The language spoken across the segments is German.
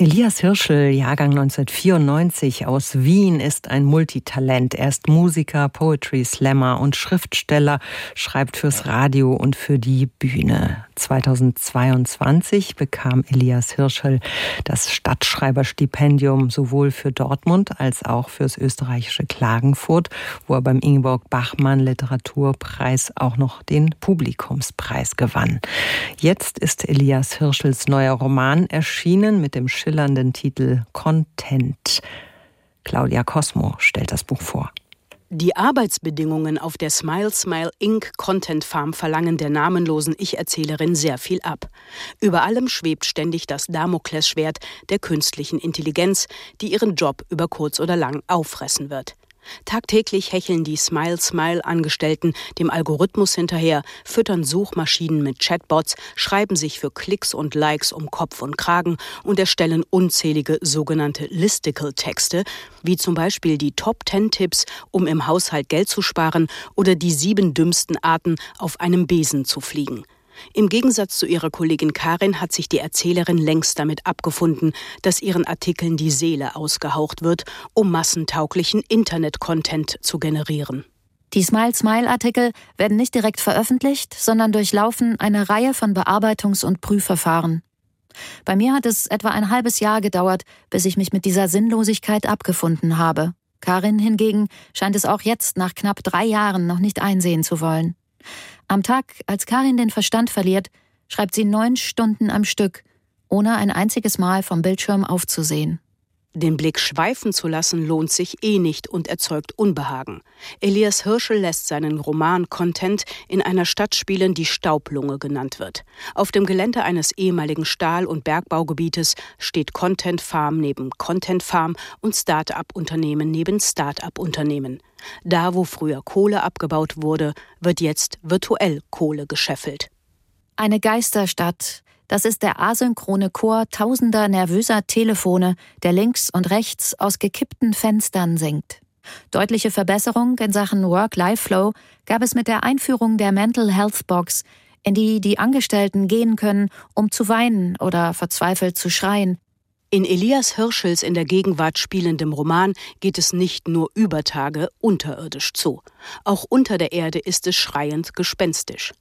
Elias Hirschel, Jahrgang 1994 aus Wien, ist ein Multitalent. Er ist Musiker, Poetry Slammer und Schriftsteller, schreibt fürs Radio und für die Bühne. 2022 bekam Elias Hirschel das Stadtschreiberstipendium sowohl für Dortmund als auch fürs österreichische Klagenfurt, wo er beim Ingeborg Bachmann Literaturpreis auch noch den Publikumspreis gewann. Jetzt ist Elias Hirschels neuer Roman erschienen mit dem schillernden Titel Content. Claudia Cosmo stellt das Buch vor. Die Arbeitsbedingungen auf der Smile Smile Inc. Content Farm verlangen der namenlosen Ich-Erzählerin sehr viel ab. Über allem schwebt ständig das Damoklesschwert der künstlichen Intelligenz, die ihren Job über kurz oder lang auffressen wird. Tagtäglich hecheln die Smile-Smile-Angestellten dem Algorithmus hinterher, füttern Suchmaschinen mit Chatbots, schreiben sich für Klicks und Likes um Kopf und Kragen und erstellen unzählige sogenannte Listicle-Texte, wie zum Beispiel die Top 10 Tipps, um im Haushalt Geld zu sparen oder die sieben dümmsten Arten, auf einem Besen zu fliegen. Im Gegensatz zu ihrer Kollegin Karin hat sich die Erzählerin längst damit abgefunden, dass ihren Artikeln die Seele ausgehaucht wird, um massentauglichen Internet-Content zu generieren. Die Smile-Smile-Artikel werden nicht direkt veröffentlicht, sondern durchlaufen eine Reihe von Bearbeitungs- und Prüfverfahren. Bei mir hat es etwa ein halbes Jahr gedauert, bis ich mich mit dieser Sinnlosigkeit abgefunden habe. Karin hingegen scheint es auch jetzt nach knapp drei Jahren noch nicht einsehen zu wollen. Am Tag, als Karin den Verstand verliert, schreibt sie neun Stunden am Stück, ohne ein einziges Mal vom Bildschirm aufzusehen. Den Blick schweifen zu lassen lohnt sich eh nicht und erzeugt Unbehagen. Elias Hirschel lässt seinen Roman Content in einer Stadt spielen, die Staublunge genannt wird. Auf dem Gelände eines ehemaligen Stahl- und Bergbaugebietes steht Content Farm neben Content Farm und Start-up-Unternehmen neben Start-up-Unternehmen. Da, wo früher Kohle abgebaut wurde, wird jetzt virtuell Kohle gescheffelt. Eine Geisterstadt, das ist der asynchrone Chor tausender nervöser Telefone, der links und rechts aus gekippten Fenstern singt. Deutliche Verbesserung in Sachen Work-Life-Flow gab es mit der Einführung der Mental Health Box, in die die Angestellten gehen können, um zu weinen oder verzweifelt zu schreien. In Elias Hirschels in der Gegenwart spielendem Roman geht es nicht nur über Tage unterirdisch zu. Auch unter der Erde ist es schreiend gespenstisch.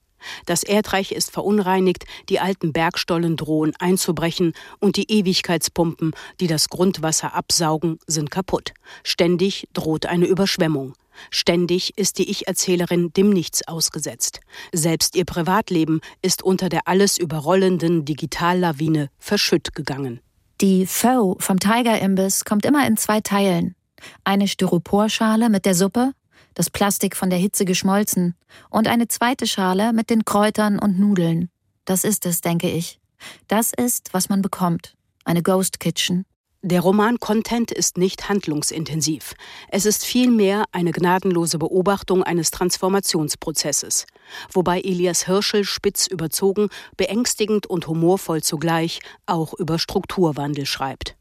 Das Erdreich ist verunreinigt, die alten Bergstollen drohen einzubrechen und die Ewigkeitspumpen, die das Grundwasser absaugen, sind kaputt. Ständig droht eine Überschwemmung. Ständig ist die Ich-Erzählerin dem Nichts ausgesetzt. Selbst ihr Privatleben ist unter der alles überrollenden Digitallawine verschütt gegangen. Die Pho vom Tiger-Imbiss kommt immer in zwei Teilen. Eine Styroporschale mit der Suppe das Plastik von der Hitze geschmolzen, und eine zweite Schale mit den Kräutern und Nudeln. Das ist es, denke ich. Das ist, was man bekommt. Eine Ghost Kitchen. Der Roman Content ist nicht handlungsintensiv. Es ist vielmehr eine gnadenlose Beobachtung eines Transformationsprozesses, wobei Elias Hirschel spitz überzogen, beängstigend und humorvoll zugleich auch über Strukturwandel schreibt.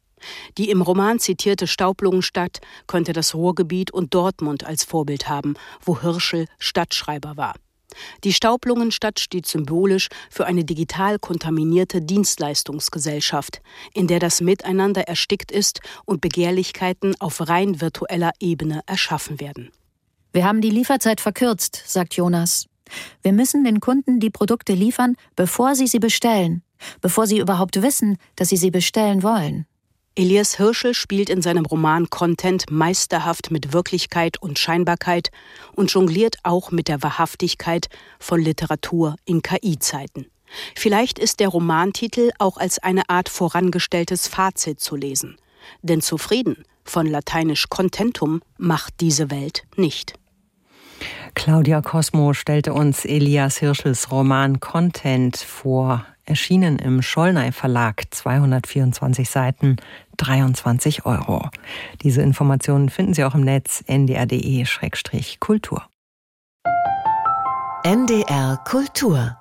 Die im Roman zitierte Staublungenstadt könnte das Ruhrgebiet und Dortmund als Vorbild haben, wo Hirschel Stadtschreiber war. Die Staublungenstadt steht symbolisch für eine digital kontaminierte Dienstleistungsgesellschaft, in der das Miteinander erstickt ist und Begehrlichkeiten auf rein virtueller Ebene erschaffen werden. Wir haben die Lieferzeit verkürzt, sagt Jonas. Wir müssen den Kunden die Produkte liefern, bevor sie sie bestellen, bevor sie überhaupt wissen, dass sie sie bestellen wollen. Elias Hirschel spielt in seinem Roman Content meisterhaft mit Wirklichkeit und Scheinbarkeit und jongliert auch mit der Wahrhaftigkeit von Literatur in KI-Zeiten. Vielleicht ist der Romantitel auch als eine Art vorangestelltes Fazit zu lesen. Denn zufrieden, von lateinisch contentum, macht diese Welt nicht. Claudia Cosmo stellte uns Elias Hirschels Roman Content vor erschienen im Schollnei Verlag, 224 Seiten, 23 Euro. Diese Informationen finden Sie auch im Netz ndr.de-kultur. NDR Kultur